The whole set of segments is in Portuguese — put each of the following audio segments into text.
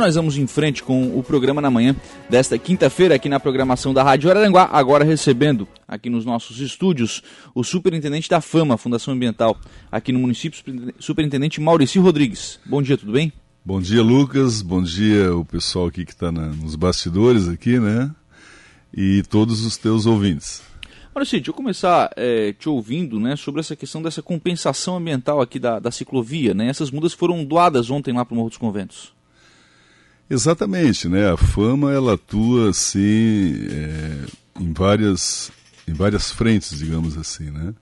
Nós vamos em frente com o programa na manhã desta quinta-feira aqui na programação da Rádio Araranguá, agora recebendo aqui nos nossos estúdios o superintendente da Fama, Fundação Ambiental, aqui no município, superintendente Maurício Rodrigues. Bom dia, tudo bem? Bom dia, Lucas. Bom dia o pessoal aqui que está nos bastidores aqui, né? E todos os teus ouvintes. Maurício, deixa eu começar é, te ouvindo né, sobre essa questão dessa compensação ambiental aqui da, da ciclovia. Né? Essas mudas foram doadas ontem lá para o Morro dos Conventos. Exatamente, né? A fama ela atua assim é, em várias em várias frentes, digamos assim, né?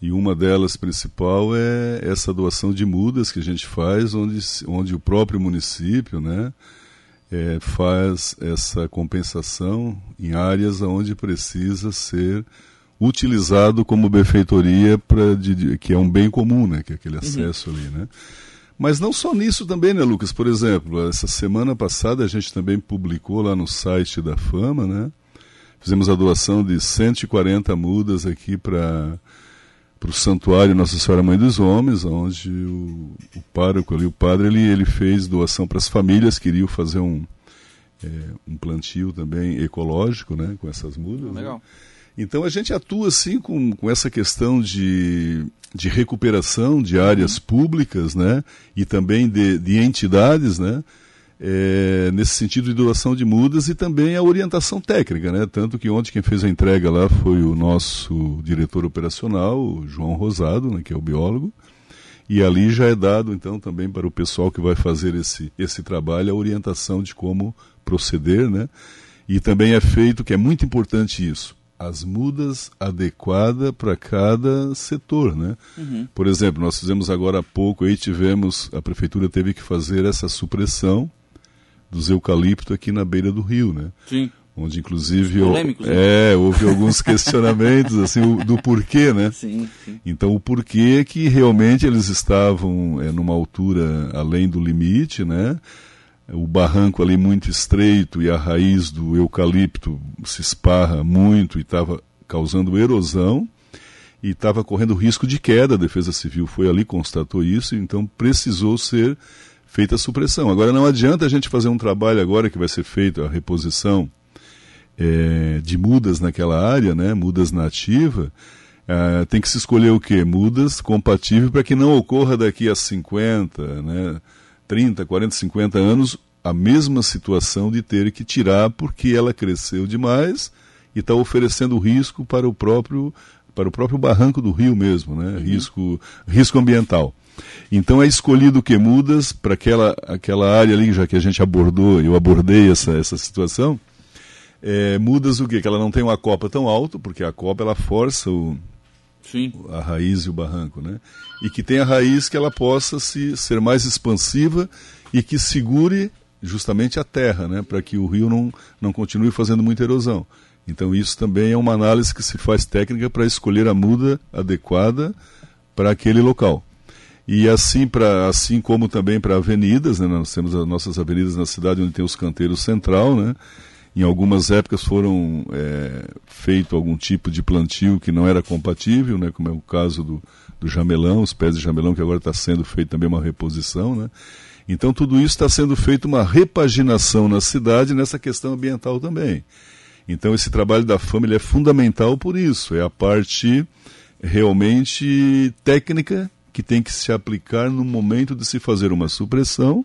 E uma delas principal é essa doação de mudas que a gente faz, onde, onde o próprio município, né, é, faz essa compensação em áreas onde precisa ser utilizado como benfeitoria para que é um bem comum, né, que é aquele uhum. acesso uhum. ali, né? Mas não só nisso também, né, Lucas? Por exemplo, essa semana passada a gente também publicou lá no site da Fama, né? Fizemos a doação de 140 mudas aqui para para o santuário Nossa Senhora Mãe dos Homens, onde o, o pároco ali, o padre, ele, ele fez doação para as famílias que queriam fazer um, é, um plantio também ecológico, né, com essas mudas. Né? Legal. Né? Então a gente atua assim com, com essa questão de, de recuperação de áreas públicas, né? E também de, de entidades, né? É, nesse sentido de doação de mudas e também a orientação técnica, né? Tanto que ontem quem fez a entrega lá foi o nosso diretor operacional, o João Rosado, né, que é o biólogo, e ali já é dado então também para o pessoal que vai fazer esse, esse trabalho a orientação de como proceder, né? E também é feito, que é muito importante isso, as mudas adequadas para cada setor, né? Uhum. Por exemplo, nós fizemos agora há pouco, aí tivemos, a prefeitura teve que fazer essa supressão dos eucaliptos aqui na beira do rio, né? Sim. Onde inclusive Polêmicos, né? é, houve alguns questionamentos assim do porquê, né? Sim, sim. Então o porquê que realmente eles estavam é, numa altura além do limite, né? O barranco ali muito estreito e a raiz do eucalipto se esparra muito e estava causando erosão e estava correndo risco de queda. A Defesa Civil foi ali, constatou isso, então precisou ser feita a supressão. Agora não adianta a gente fazer um trabalho agora que vai ser feito a reposição é, de mudas naquela área, né, mudas nativa. É, tem que se escolher o que? Mudas compatíveis para que não ocorra daqui a 50, né, 30, 40, 50 anos a mesma situação de ter que tirar porque ela cresceu demais e está oferecendo risco para o próprio para o próprio barranco do rio mesmo, né? Uhum. Risco risco ambiental. Então é escolhido que mudas para aquela aquela área ali, já que a gente abordou, eu abordei essa essa situação. É, mudas o quê? Que ela não tem uma copa tão alta, porque a copa ela força o, Sim. a raiz e o barranco, né? E que tem a raiz que ela possa se ser mais expansiva e que segure justamente a terra, né? Para que o rio não não continue fazendo muita erosão. Então isso também é uma análise que se faz técnica para escolher a muda adequada para aquele local. E assim, para assim como também para avenidas, né? nós temos as nossas avenidas na cidade onde tem os canteiros central, né? Em algumas épocas foram é, feito algum tipo de plantio que não era compatível, né, como é o caso do, do jamelão, os pés de jamelão, que agora está sendo feito também uma reposição. Né? Então tudo isso está sendo feito uma repaginação na cidade nessa questão ambiental também. Então esse trabalho da família é fundamental por isso, é a parte realmente técnica que tem que se aplicar no momento de se fazer uma supressão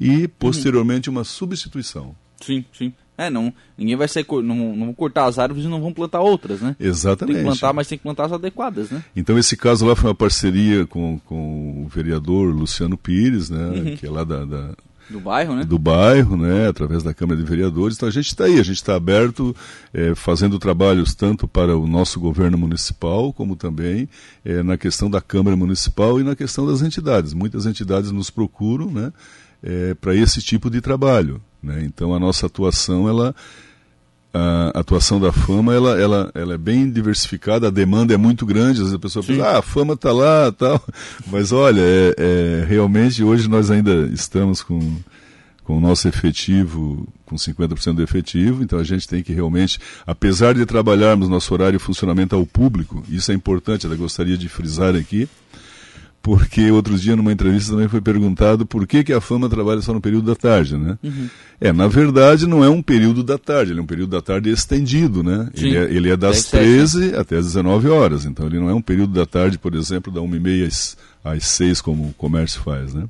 e posteriormente uma substituição. Sim, sim. É, não, ninguém vai sair, não, não vão cortar as árvores e não vão plantar outras, né? Exatamente. Tem que plantar, mas tem que plantar as adequadas, né? Então esse caso lá foi uma parceria com, com o vereador Luciano Pires, né? Uhum. Que é lá da, da, do bairro, né? Do bairro, né? Através da Câmara de Vereadores. Então a gente está aí, a gente está aberto, é, fazendo trabalhos tanto para o nosso governo municipal, como também é, na questão da Câmara Municipal e na questão das entidades. Muitas entidades nos procuram, né? É, para esse tipo de trabalho. Né? Então a nossa atuação, ela, a atuação da fama, ela, ela, ela é bem diversificada, a demanda é muito grande, às vezes a pessoa Sim. pensa, ah, a fama está lá, tal. Mas olha, é, é, realmente hoje nós ainda estamos com com o nosso efetivo, com 50% do efetivo, então a gente tem que realmente, apesar de trabalharmos nosso horário de funcionamento ao público, isso é importante, eu gostaria de frisar aqui, porque outro dia numa entrevista também foi perguntado por que, que a fama trabalha só no período da tarde, né? Uhum. É, na verdade não é um período da tarde, ele é um período da tarde estendido, né? Ele é, ele é, das 13 até as 19 horas, então ele não é um período da tarde, por exemplo, da 1h30 às, às 6 como o comércio faz, né?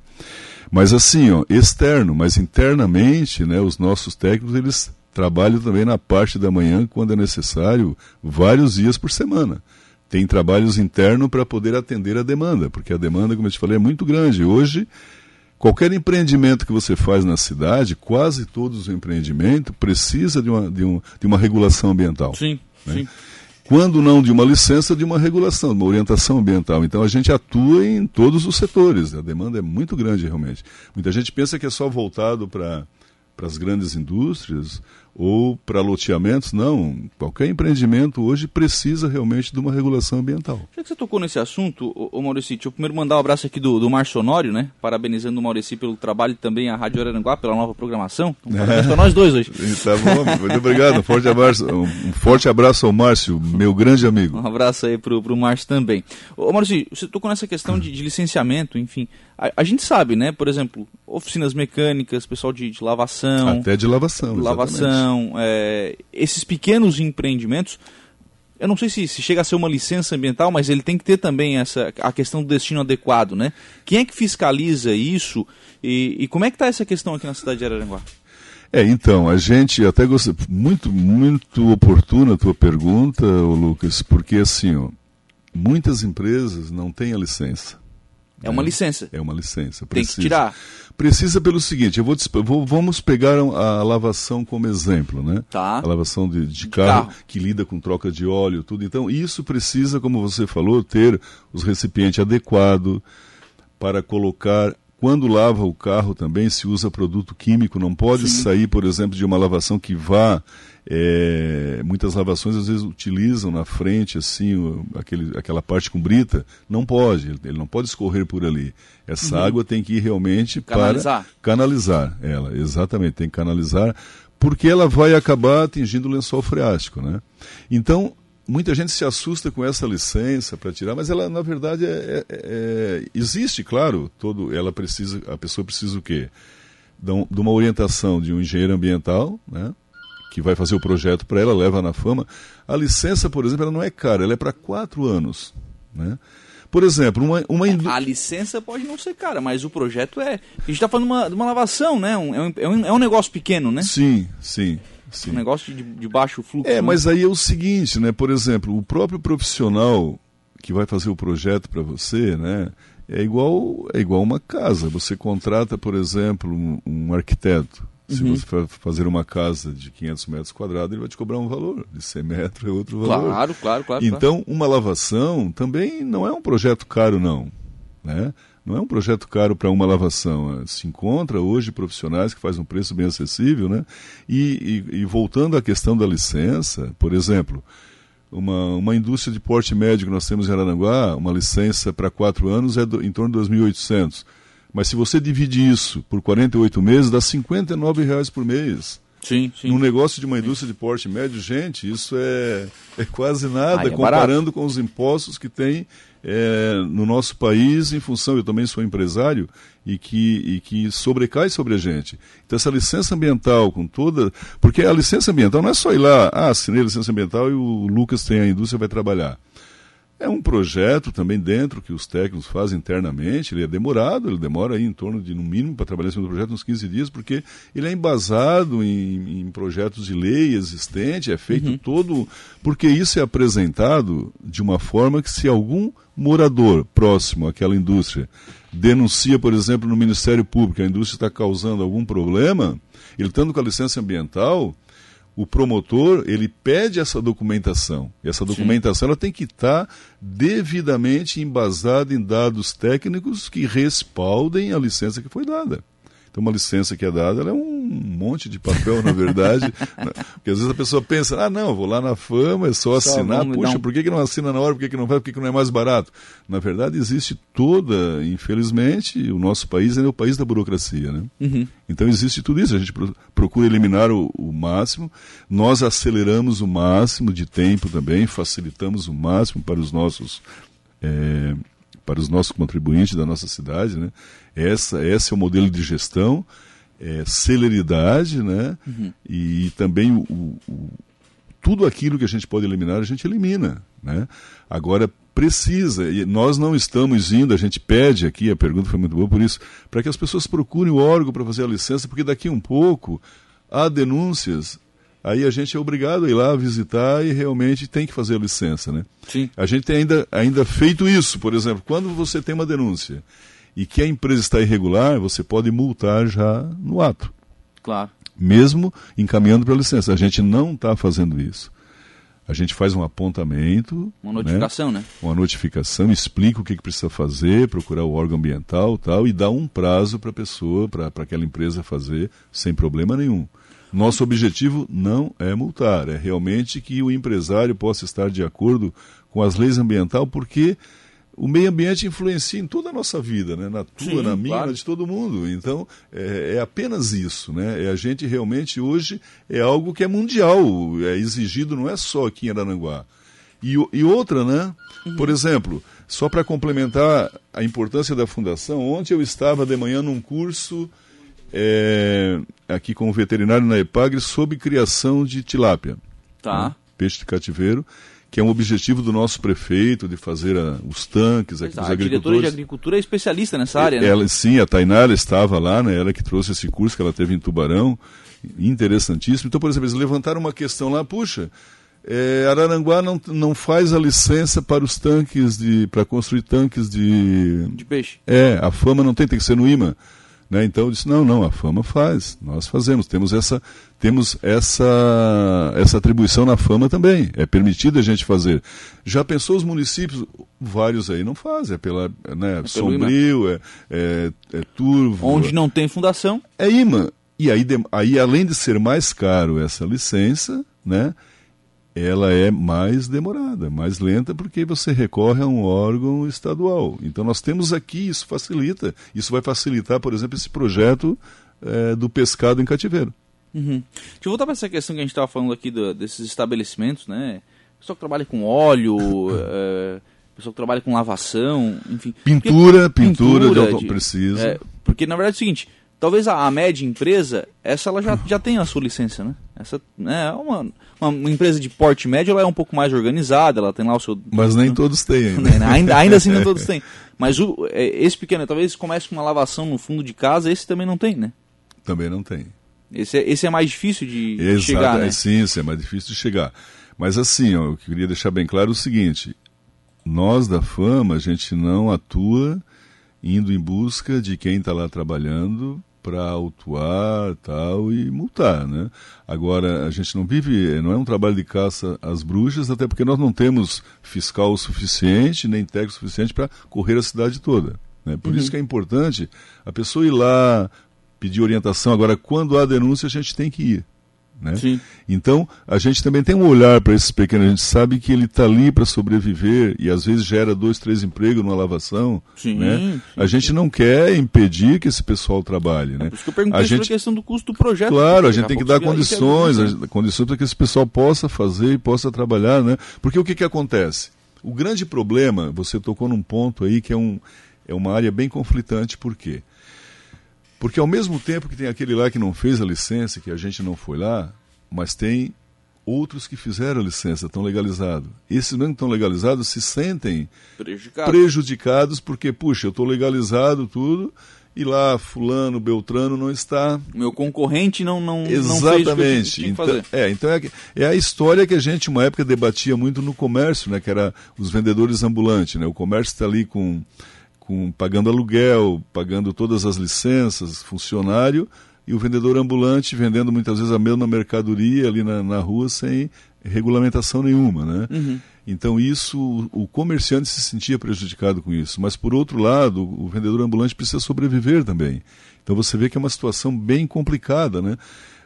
Mas assim, ó, externo, mas internamente, né, os nossos técnicos, eles trabalham também na parte da manhã, quando é necessário, vários dias por semana tem trabalhos internos para poder atender a demanda, porque a demanda, como eu te falei, é muito grande. Hoje, qualquer empreendimento que você faz na cidade, quase todos os empreendimentos, precisa de uma, de, um, de uma regulação ambiental. Sim, né? sim. Quando não de uma licença, de uma regulação, de uma orientação ambiental. Então a gente atua em todos os setores. A demanda é muito grande, realmente. Muita gente pensa que é só voltado para as grandes indústrias ou para loteamentos, não. Qualquer empreendimento hoje precisa realmente de uma regulação ambiental. Já que você tocou nesse assunto, ô, Maurício, deixa eu primeiro mandar um abraço aqui do, do Márcio Honório, né? Parabenizando o Maurício pelo trabalho e também a Rádio Aranguá pela nova programação. Um é. para nós dois hoje. tá bom, muito obrigado. Um forte abraço, um forte abraço ao Márcio, meu grande amigo. Um abraço aí pro, pro Márcio também. Ô, Maurício, você tocou nessa questão de, de licenciamento, enfim. A, a, gente sabe, né? Por exemplo, oficinas mecânicas, pessoal de, de lavação. Até de lavação. Lavação é, esses pequenos empreendimentos, eu não sei se, se, chega a ser uma licença ambiental, mas ele tem que ter também essa a questão do destino adequado, né? Quem é que fiscaliza isso e, e como é que está essa questão aqui na cidade de Araranguá? É, então, a gente até gostei, muito, muito oportuna a tua pergunta, Lucas, porque assim, ó, muitas empresas não têm a licença. É uma licença. É uma licença. Precisa. Tem que tirar. Precisa pelo seguinte, eu vou, vou, vamos pegar a lavação como exemplo, né? Tá. A lavação de, de, de carro, carro, que lida com troca de óleo, tudo. Então, isso precisa, como você falou, ter os recipientes adequados para colocar quando lava o carro também se usa produto químico, não pode Sim. sair, por exemplo, de uma lavação que vá é, muitas lavações às vezes utilizam na frente assim o, aquele, aquela parte com brita, não pode, ele não pode escorrer por ali. Essa uhum. água tem que ir realmente canalizar. para canalizar ela, exatamente, tem que canalizar, porque ela vai acabar atingindo o lençol freático, né? Então muita gente se assusta com essa licença para tirar, mas ela na verdade é, é, é, existe, claro, todo, ela precisa, a pessoa precisa o quê? De uma orientação de um engenheiro ambiental, né? que vai fazer o projeto para ela, leva na fama. A licença, por exemplo, ela não é cara, ela é para quatro anos. Né? Por exemplo, uma, uma indú... A licença pode não ser cara, mas o projeto é. A gente está falando de uma, de uma lavação, né? Um, é, um, é um negócio pequeno, né? Sim, sim. Sim. Um negócio de, de baixo fluxo. É, né? mas aí é o seguinte, né? Por exemplo, o próprio profissional que vai fazer o projeto para você, né? É igual, é igual uma casa. Você contrata, por exemplo, um, um arquiteto. Se uhum. você for fazer uma casa de 500 metros quadrados, ele vai te cobrar um valor. De 100 metros é outro valor. Claro, claro, claro. Então, uma lavação também não é um projeto caro, não. Né? Não é um projeto caro para uma lavação. Se encontra hoje profissionais que fazem um preço bem acessível. Né? E, e, e voltando à questão da licença, por exemplo, uma, uma indústria de porte médio que nós temos em Araranguá, uma licença para quatro anos é do, em torno de 2.800 mas se você divide isso por 48 meses, dá 59 reais por mês. Sim, sim. Num negócio de uma indústria de porte médio, gente, isso é, é quase nada é comparando barato. com os impostos que tem é, no nosso país em função, eu também sou empresário, e que, e que sobrecai sobre a gente. Então essa licença ambiental com toda... Porque a licença ambiental não é só ir lá, ah, assinei a licença ambiental e o Lucas tem a indústria vai trabalhar. É um projeto também dentro que os técnicos fazem internamente, ele é demorado, ele demora aí em torno de, no mínimo, para trabalhar esse projeto, uns 15 dias, porque ele é embasado em, em projetos de lei existente, é feito uhum. todo, porque isso é apresentado de uma forma que se algum morador próximo àquela indústria denuncia, por exemplo, no Ministério Público, a indústria está causando algum problema, ele estando com a licença ambiental, o promotor ele pede essa documentação. E essa documentação ela tem que estar devidamente embasada em dados técnicos que respaldem a licença que foi dada. Então, uma licença que é dada é um monte de papel, na verdade. Porque às vezes a pessoa pensa, ah, não, vou lá na fama, é só, só assinar. Puxa, um... por que, que não assina na hora? Por que, que não vai? Por que, que não é mais barato? Na verdade, existe toda, infelizmente, o nosso país é o país da burocracia. Né? Uhum. Então, existe tudo isso. A gente procura eliminar o, o máximo. Nós aceleramos o máximo de tempo também, facilitamos o máximo para os nossos. É, para os nossos contribuintes da nossa cidade, né? Essa, esse é o modelo de gestão, é, celeridade, né? Uhum. E, e, também o, o, tudo aquilo que a gente pode eliminar, a gente elimina, né? Agora precisa, e nós não estamos indo, a gente pede aqui, a pergunta foi muito boa por isso, para que as pessoas procurem o órgão para fazer a licença, porque daqui um pouco há denúncias, aí a gente é obrigado a ir lá visitar e realmente tem que fazer a licença, né? Sim. A gente tem ainda, ainda feito isso, por exemplo, quando você tem uma denúncia e que a empresa está irregular, você pode multar já no ato. Claro. Mesmo encaminhando para a licença. A gente não está fazendo isso. A gente faz um apontamento. Uma notificação, né? né? Uma notificação, explica o que, que, precisa fazer, procurar o órgão ambiental tal, e dá um prazo para a pessoa, para aquela empresa fazer, sem problema nenhum. Nosso objetivo não é multar, é realmente que o empresário possa estar de acordo com as leis ambientais, porque o meio ambiente influencia em toda a nossa vida, né? na tua, Sim, na minha, claro. na de todo mundo. Então, é, é, apenas isso. Né? É a gente realmente hoje é algo que é mundial, é exigido não é só aqui em Arananguá. E, e outra, né? Uhum. Por exemplo, só para complementar a importância da fundação, ontem eu estava de manhã num curso é, aqui com o veterinário na Epagre sobre criação de tilápia. Tá. Né? Peixe de cativeiro que é um objetivo do nosso prefeito de fazer a, os tanques aqui dos a agricultores. A diretora de agricultura é especialista nessa área, né? Ela, sim, a Tainara estava lá, né? Ela que trouxe esse curso que ela teve em Tubarão, interessantíssimo. Então, por exemplo, eles levantaram uma questão lá, puxa, é, Araranguá não, não faz a licença para os tanques de para construir tanques de de peixe. É, a fama não tem, tem que ser no IMA. Né? Então eu disse, não, não, a fama faz, nós fazemos, temos essa, temos essa, essa atribuição na fama também, é permitido a gente fazer. Já pensou os municípios, vários aí não fazem, é pela né, é Sombrio, é, é, é, Turvo. Onde não tem fundação. É imã. E aí, aí, além de ser mais caro essa licença, né, ela é mais demorada, mais lenta, porque você recorre a um órgão estadual. Então nós temos aqui, isso facilita, isso vai facilitar, por exemplo, esse projeto é, do pescado em cativeiro. Uhum. Deixa eu voltar para essa questão que a gente estava falando aqui do, desses estabelecimentos, né? Pessoal que trabalha com óleo, é, pessoal que trabalha com lavação, enfim. Pintura, porque, pintura, pintura de auto precisa. É, porque na verdade é o seguinte, talvez a, a, média empresa, essa ela já, já tem a sua licença, né? Essa né, é uma, uma empresa de porte médio, ela é um pouco mais organizada, ela tem lá o seu... Mas nem todos têm ainda. Né, ainda, ainda assim nem todos têm. Mas o, é, esse pequeno, talvez comece com uma lavação no fundo de casa, esse também não tem, né? Também não tem. Esse é, esse é mais difícil de, Exato, chegar, né? É, sim, esse é mais difícil de chegar. Mas assim, ó, eu queria deixar bem claro o seguinte, nós da Fama, a gente não atua indo em busca de quem está lá trabalhando para autuar tal e multar, né? Agora a gente não vive, não é um trabalho de caça às bruxas, até porque nós não temos fiscal suficiente nem técnico suficiente para correr a cidade toda. Né? Por uhum. isso que é importante a pessoa ir lá pedir orientação. Agora, quando há denúncia, a gente tem que ir. Né? Então, a gente também tem um olhar para esses pequenos, a gente sabe que ele está ali para sobreviver e às vezes gera dois, três empregos numa lavação. Sim, né? Sim, a gente não quer impedir que esse pessoal trabalhe. É né? por isso que eu perguntei a gente... a questão do custo do projeto. Claro, a gente tem que dar condições, a, condições para que esse pessoal possa fazer e possa trabalhar. Né? Porque o que, que acontece? O grande problema, você tocou num ponto aí que é, um, é uma área bem conflitante, por quê? Porque ao mesmo tempo que tem aquele lá que não fez a licença, que a gente não foi lá, mas tem outros que fizeram a licença, estão legalizados. Esses mesmo que estão legalizados se sentem Prejudicado. prejudicados porque, puxa, eu estou legalizado tudo e lá fulano, beltrano não está. Meu concorrente não não Exatamente. Não então, é, então é, é, a história que a gente uma época debatia muito no comércio, né, que era os vendedores ambulantes, né? O comércio está ali com com pagando aluguel, pagando todas as licenças, funcionário, e o vendedor ambulante vendendo muitas vezes a mesma mercadoria ali na, na rua sem regulamentação nenhuma, né? Uhum. Então isso, o comerciante se sentia prejudicado com isso, mas por outro lado, o vendedor ambulante precisa sobreviver também. Então você vê que é uma situação bem complicada, né?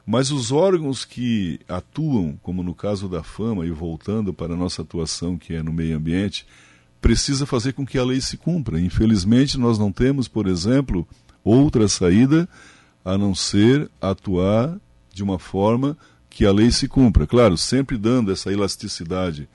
Mas os órgãos que atuam, como no caso da fama, e voltando para a nossa atuação que é no meio ambiente, precisa fazer com que a lei se cumpra. Infelizmente, nós não temos, por exemplo, outra saída a não ser atuar de uma forma que a lei se cumpra. Claro, sempre dando essa elasticidade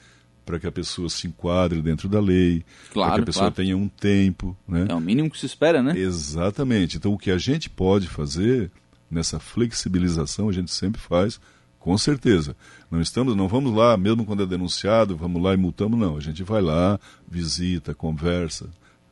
para que a pessoa se enquadre dentro da lei, claro, para que a pessoa claro. tenha um tempo. Né? É o mínimo que se espera, né? Exatamente. Então, o que a gente pode fazer nessa flexibilização, a gente sempre faz, com certeza. Não estamos, não vamos lá, mesmo quando é denunciado, vamos lá e multamos, não. A gente vai lá, visita, conversa,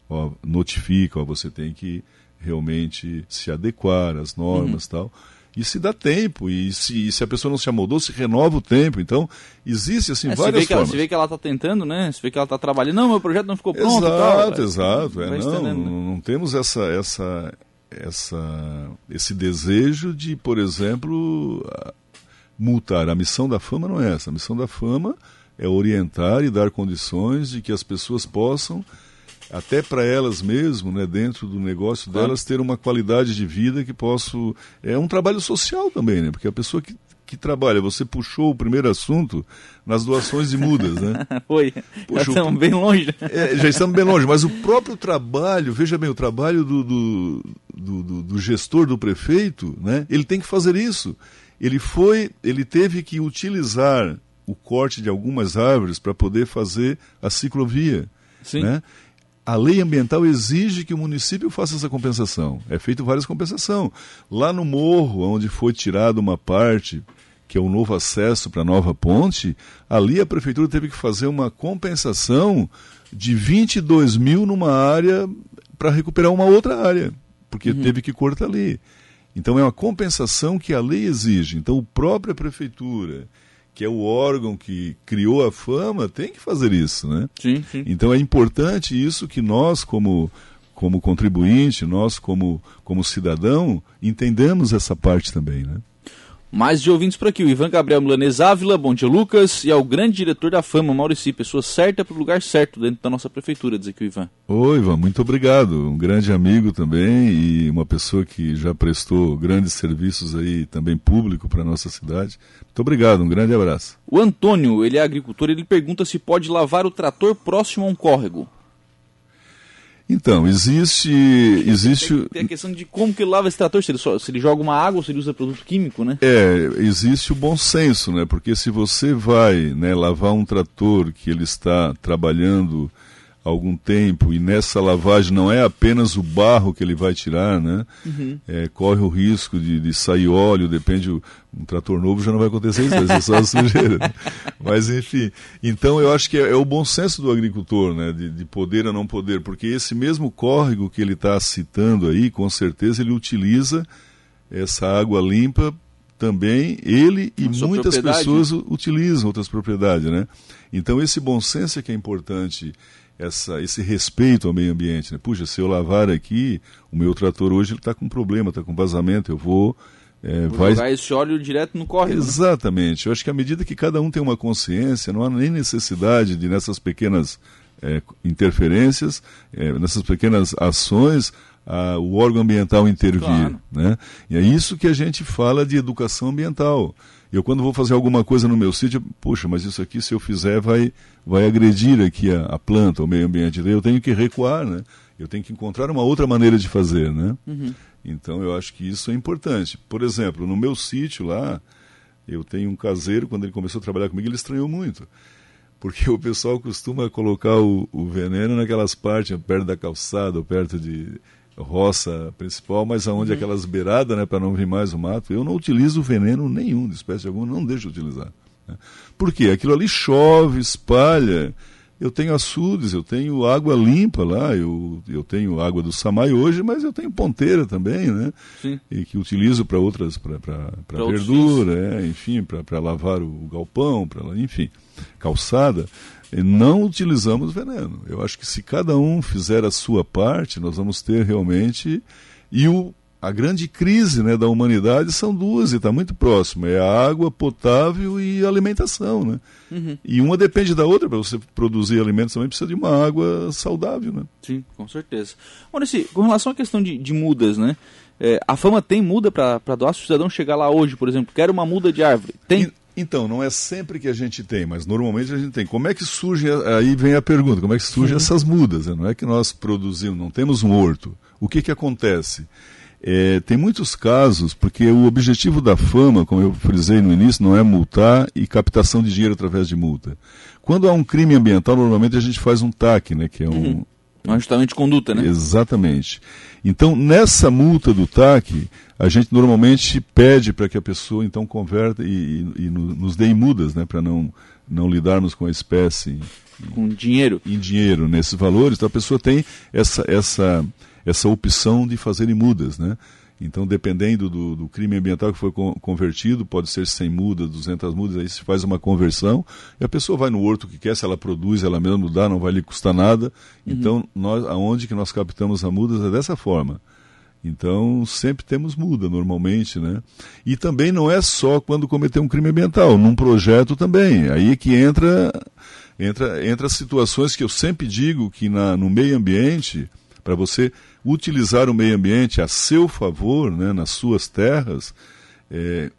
ó, notifica, ó, você tem que realmente se adequar às normas uhum. tal e se dá tempo, e se, e se a pessoa não se amoldou, se renova o tempo. Então, existe assim é, várias formas. Ela, se vê que ela está tentando, né? Se vê que ela está trabalhando, não, meu projeto não ficou pronto. Exato, tal, exato. É, não, né? não, não temos essa, essa, essa, esse desejo de, por exemplo, multar. A missão da fama não é essa. A missão da fama é orientar e dar condições de que as pessoas possam até para elas mesmo, né, dentro do negócio claro. delas, ter uma qualidade de vida que posso. É um trabalho social também, né? Porque a pessoa que, que trabalha, você puxou o primeiro assunto nas doações de mudas, né? Foi. já estamos bem longe. É, já estamos bem longe, mas o próprio trabalho, veja bem, o trabalho do, do, do, do, do gestor, do prefeito, né? Ele tem que fazer isso. Ele foi, ele teve que utilizar o corte de algumas árvores para poder fazer a ciclovia. Sim. Né? a lei ambiental exige que o município faça essa compensação. É feito várias compensações. Lá no morro, onde foi tirada uma parte, que é o novo acesso para a nova ponte, ali a prefeitura teve que fazer uma compensação de 22 mil numa área para recuperar uma outra área, porque uhum. teve que cortar ali. Então é uma compensação que a lei exige. Então, a própria prefeitura que é o órgão que criou a fama, tem que fazer isso, né? Sim, sim. Então é importante isso que nós, como, como contribuinte, nós, como, como cidadão, entendamos essa parte também, né? Mais de ouvintes por aqui, o Ivan Gabriel Milanês Ávila, bom dia Lucas, e ao grande diretor da Fama, Maurici, pessoa certa para o lugar certo dentro da nossa prefeitura, diz aqui o Ivan. Oi Ivan, muito obrigado, um grande amigo também e uma pessoa que já prestou grandes serviços aí também público para a nossa cidade. Muito obrigado, um grande abraço. O Antônio, ele é agricultor, ele pergunta se pode lavar o trator próximo a um córrego. Então, existe. existe... Tem, tem, a questão de como que ele lava esse trator, se ele, só, se ele joga uma água ou se ele usa produto químico, né? É, existe o bom senso, né? Porque se você vai né, lavar um trator que ele está trabalhando algum tempo e nessa lavagem não é apenas o barro que ele vai tirar, né? Uhum. É, corre o risco de, de sair óleo, depende, um trator novo já não vai acontecer isso, ser só a sujeira. Né? Mas enfim, então eu acho que é, é, o bom senso do agricultor, né? De, de poder ou não poder, porque esse mesmo córrego que ele está citando aí, com certeza ele utiliza essa água limpa também ele e muitas pessoas utilizam outras propriedades, né? Então esse bom senso é que é importante essa, esse respeito ao meio ambiente. Né? Puxa, se eu lavar aqui, o meu trator hoje está com problema, está com vazamento, eu vou. É, vou vai... jogar esse óleo direto no córrego. Né? Exatamente. Né? Eu acho que à medida que cada um tem uma consciência, não há nem necessidade de, nessas pequenas é, interferências, é, nessas pequenas ações, a, o órgão ambiental intervir. Claro. Né? E é isso que a gente fala de educação ambiental. Eu quando vou fazer alguma coisa no meu sítio, puxa, mas isso aqui se eu fizer vai, vai agredir aqui a, a planta, o meio ambiente. eu tenho que recuar, né? Eu tenho que encontrar uma outra maneira de fazer, né? Uhum. Então eu acho que isso é importante. Por exemplo, no meu sítio lá, eu tenho um caseiro, quando ele começou a trabalhar comigo, ele estranhou muito. Porque o pessoal costuma colocar o, o veneno naquelas partes, perto da calçada, ou perto de roça principal, mas aonde uhum. aquelas beiradas, né, para não vir mais o mato, eu não utilizo veneno nenhum de espécie alguma, não deixo de utilizar. Né? Por quê? Aquilo ali chove, espalha. Eu tenho açudes, eu tenho água limpa lá, eu, eu tenho água do Samai hoje, mas eu tenho ponteira também, né? Sim. E que utilizo para outras, para verdura, é, enfim, para lavar o galpão, para enfim, calçada não utilizamos veneno. Eu acho que se cada um fizer a sua parte, nós vamos ter realmente. E o, a grande crise né, da humanidade são duas, e está muito próximo: é a água potável e a alimentação. Né? Uhum. E uma depende da outra. Para você produzir alimentos também precisa de uma água saudável. Né? Sim, com certeza. Maurício, com relação à questão de, de mudas, né? É, a fama tem muda para doar? Se o cidadão chegar lá hoje, por exemplo, quer uma muda de árvore, tem? Então, não é sempre que a gente tem, mas normalmente a gente tem. Como é que surge, aí vem a pergunta, como é que surgem essas mudas? Né? Não é que nós produzimos, não temos um horto. O que, que acontece? É, tem muitos casos, porque o objetivo da fama, como eu frisei no início, não é multar e captação de dinheiro através de multa. Quando há um crime ambiental, normalmente a gente faz um TAC, né, que é um, uhum. Um ajustamento de conduta, né? Exatamente. Então, nessa multa do TAC, a gente normalmente pede para que a pessoa então converta e, e, e nos dê mudas, né, para não, não lidarmos com a espécie. Com dinheiro. Em dinheiro, nesses valores. Então, a pessoa tem essa, essa, essa opção de fazer mudas, né? Então, dependendo do, do, crime ambiental que foi convertido, pode ser 100 mudas, 200 mudas, aí se faz uma conversão e a pessoa vai no horto que quer, se ela produz, ela mesmo dá, não vai lhe custar nada. Uhum. Então, nós, aonde que nós captamos a mudas é dessa forma. Então, sempre temos muda, normalmente, né? E também não é só quando cometer um crime ambiental, num projeto também. Aí que entra, entra, entra situações que eu sempre digo que na, no meio ambiente, para você utilizar o meio ambiente a seu favor, né, nas suas terras, é,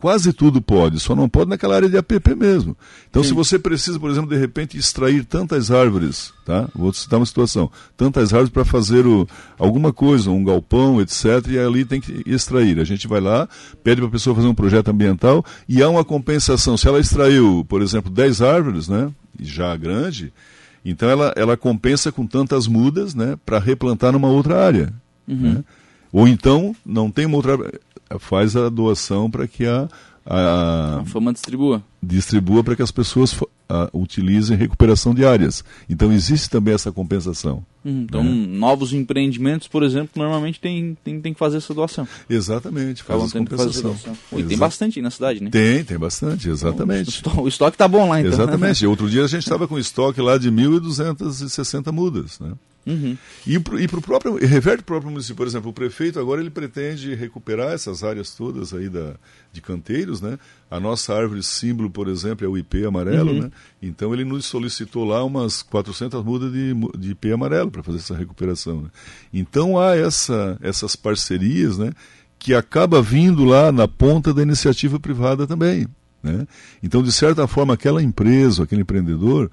quase tudo pode, só não pode naquela área de APP mesmo. Então, Sim. se você precisa, por exemplo, de repente extrair tantas árvores, tá? Vou citar uma situação, tantas árvores para fazer o, alguma coisa, um galpão, etc. E ali tem que extrair. A gente vai lá, pede para a pessoa fazer um projeto ambiental e há uma compensação. Se ela extraiu, por exemplo, 10 árvores, né? Já grande, então ela, ela compensa com tantas mudas né, para replantar numa outra área. Uhum. Né? Ou então não tem uma outra faz a doação para que a, a, a fama distribua. Distribua para que as pessoas a, utilizem recuperação de áreas. Então existe também essa compensação. Uhum, então, né? novos empreendimentos, por exemplo, normalmente tem, tem, tem que fazer essa doação. Exatamente, faz essa compensação. E tem bastante na cidade, né? Tem, tem bastante, exatamente. O, estoque está bom lá, então. Exatamente. Outro dia a gente estava com estoque lá de 1.260 mudas, né? Uhum. E, para o próprio, reverte para o próprio município, por exemplo, o prefeito agora ele pretende recuperar essas áreas todas aí da, de canteiros, né? A nossa árvore símbolo, por exemplo, é o IP amarelo, uhum. né? Então ele nos solicitou lá umas 400 mudas de, de IP amarelo para fazer essa recuperação. Né? Então há essa, essas parcerias, né? Que acaba vindo lá na ponta da iniciativa privada também, né? Então, de certa forma, aquela empresa, aquele empreendedor,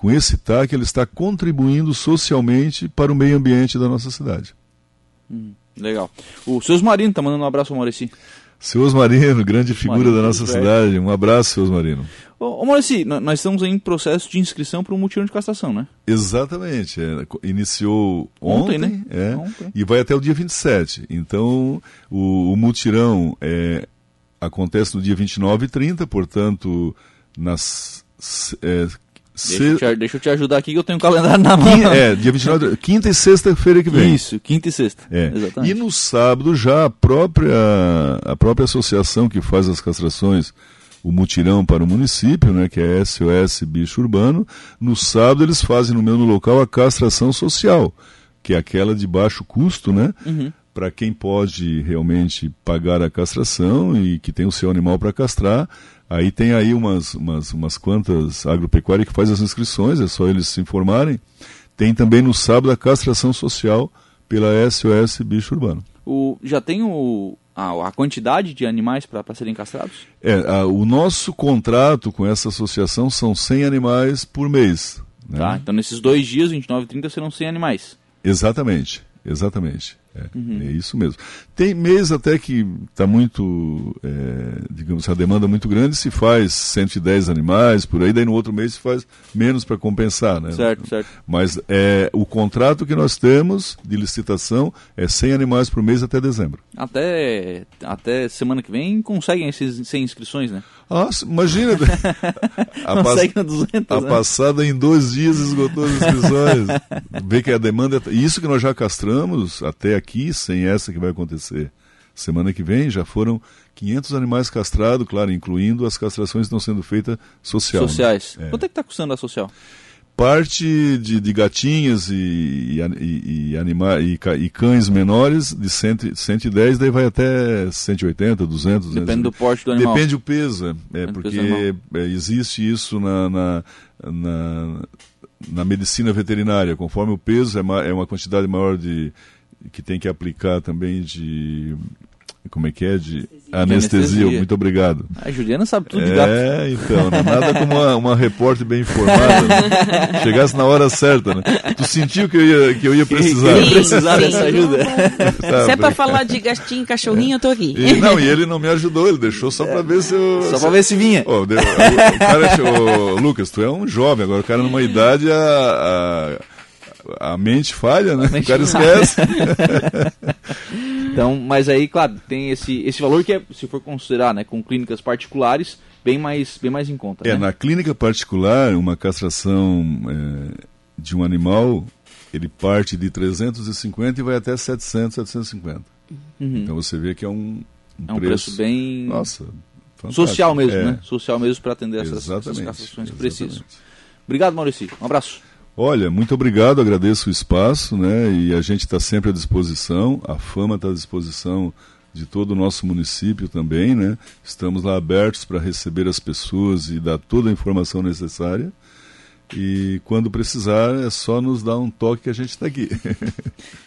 com esse TAC, ele está contribuindo socialmente para o meio ambiente da nossa cidade. Hum, legal. O Seus Marino está mandando um abraço ao Maurici. Seus Marino, grande figura Marino, da nossa cidade. Um abraço, Seus Marino. Ô, ô Maurici, nós estamos em processo de inscrição para um mutirão de castração, né? Exatamente. É, iniciou ontem, ontem né? É, ontem. e vai até o dia 27. Então, o, o mutirão é, acontece no dia 29 e 30, portanto, nas é, Deixa, eu te, deixa eu te ajudar aqui que eu tenho um calendário na mão. É, dia 29, quinta e sexta-feira que vem. Isso, quinta e sexta. É. Exatamente. E no sábado já a própria, a própria associação que faz as castrações, o mutirão para o município, né, que é SOS Bicho Urbano, no sábado eles fazem no mesmo local a castração social, que é aquela de baixo custo, né? Uhum. Para quem pode realmente pagar a castração e que tem o seu animal para castrar, Aí tem aí umas, umas, umas quantas agropecuárias que faz as inscrições, é só eles se informarem. Tem também no sábado a castração social pela SOS Bicho Urbano. O, já tem o, a, a quantidade de animais para serem castrados? É, a, o nosso contrato com essa associação são 100 animais por mês. Né? Tá, então nesses dois dias, 29 e 30, serão 100 animais. Exatamente, exatamente. É, uhum. é, isso mesmo. Tem mês até que está muito, é, digamos, a demanda é muito grande, se faz 110 animais por aí, daí no outro mês se faz menos para compensar, né? Certo, certo. Mas é, o contrato que nós temos de licitação é 100 animais por mês até dezembro. Até, até semana que vem conseguem esses 100 inscrições, né? Ah, imagina! a, pass 200, a né? passada em dois dias esgotou as inscrições. Vê que a demanda. É isso que nós já castramos até aqui, sem essa que vai acontecer. Semana que vem já foram 500 animais castrados, claro, incluindo as castrações que estão sendo feitas social. Né? Sociais. Né? Quanto é que está custando a social? parte de, de gatinhas e, e, e, anima, e, e, cães menores de 100, 110, daí vai até 180, 200. Depende 200. do porte do animal. Depende do peso, é, é porque é, existe isso na, na, na, na, medicina veterinária. Conforme o peso é, ma, é uma quantidade maior de que tem que aplicar também de como é que é? De anestesia. anestesia. Muito obrigado. A Juliana sabe tudo de é, gato. É, então, né? nada como uma, uma repórter bem informada. Né? Chegasse na hora certa, né? Tu sentiu que eu ia, que eu ia precisar. Sim, precisar dessa ajuda. Tá, se é pra falar de gastinho e cachorrinho, eu tô aqui. E, não, e ele não me ajudou, ele deixou só pra ver se eu... Só pra ver se vinha. Oh, deu, o, o cara, oh, Lucas, tu é um jovem, agora o cara numa idade a, a, a mente falha, né? Mente o cara esquece. Então, mas aí, claro, tem esse, esse valor que é, se for considerar, né, com clínicas particulares, bem mais, bem mais em conta. É, né? na clínica particular, uma castração é, de um animal, ele parte de 350 e vai até 700, 750. Uhum. Então você vê que é um, um, é um preço, preço, bem... Nossa, fantástico. Social mesmo, é. né? Social mesmo para atender essas, essas castrações que precisam. Obrigado, Maurício. Um abraço. Olha, muito obrigado, agradeço o espaço, né? E a gente está sempre à disposição, a fama está à disposição de todo o nosso município também, né? Estamos lá abertos para receber as pessoas e dar toda a informação necessária. E quando precisar, é só nos dar um toque que a gente está aqui.